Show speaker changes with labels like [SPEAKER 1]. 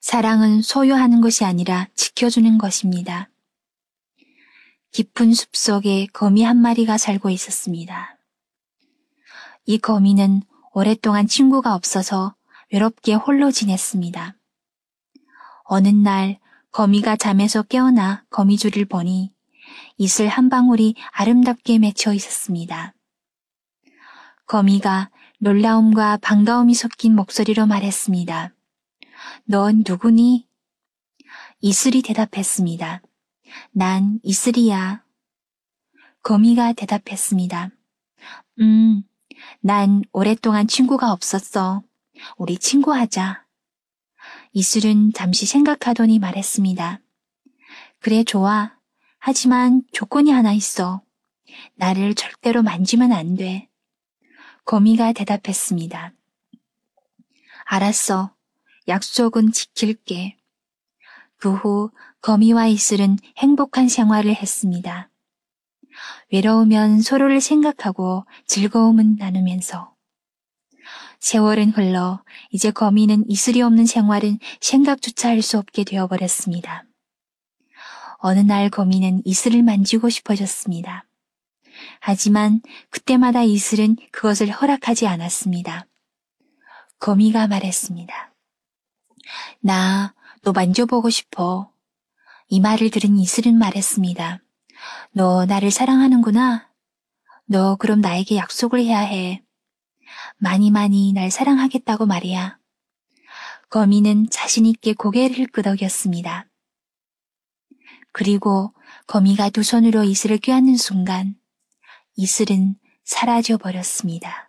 [SPEAKER 1] 사랑은 소유하는 것이 아니라 지켜주는 것입니다. 깊은 숲 속에 거미 한 마리가 살고 있었습니다. 이 거미는 오랫동안 친구가 없어서 외롭게 홀로 지냈습니다. 어느 날 거미가 잠에서 깨어나 거미줄을 보니 이슬 한 방울이 아름답게 맺혀 있었습니다. 거미가 놀라움과 반가움이 섞인 목소리로 말했습니다. 넌 누구니? 이슬이 대답했습니다. 난 이슬이야. 거미가 대답했습니다. 음, 난 오랫동안 친구가 없었어. 우리 친구하자. 이슬은 잠시 생각하더니 말했습니다. 그래, 좋아. 하지만 조건이 하나 있어. 나를 절대로 만지면 안 돼. 거미가 대답했습니다. 알았어. 약속은 지킬게. 그 후 거미와 이슬은 행복한 생활을 했습니다. 외로우면 서로를 생각하고 즐거움은 나누면서. 세월은 흘러 이제 거미는 이슬이 없는 생활은 생각조차 할 수 없게 되어버렸습니다. 어느 날 거미는 이슬을 만지고 싶어졌습니다. 하지만 그때마다 이슬은 그것을 허락하지 않았습니다. 거미가 말했습니다. 나 너 만져보고 싶어. 이 말을 들은 이슬은 말했습니다. 너 나를 사랑하는구나. 너 그럼 나에게 약속을 해야 해. 많이 많이 날 사랑하겠다고 말이야. 거미는 자신있게 고개를 끄덕였습니다. 그리고 거미가 두 손으로 이슬을 껴안는 순간 이슬은 사라져 버렸습니다.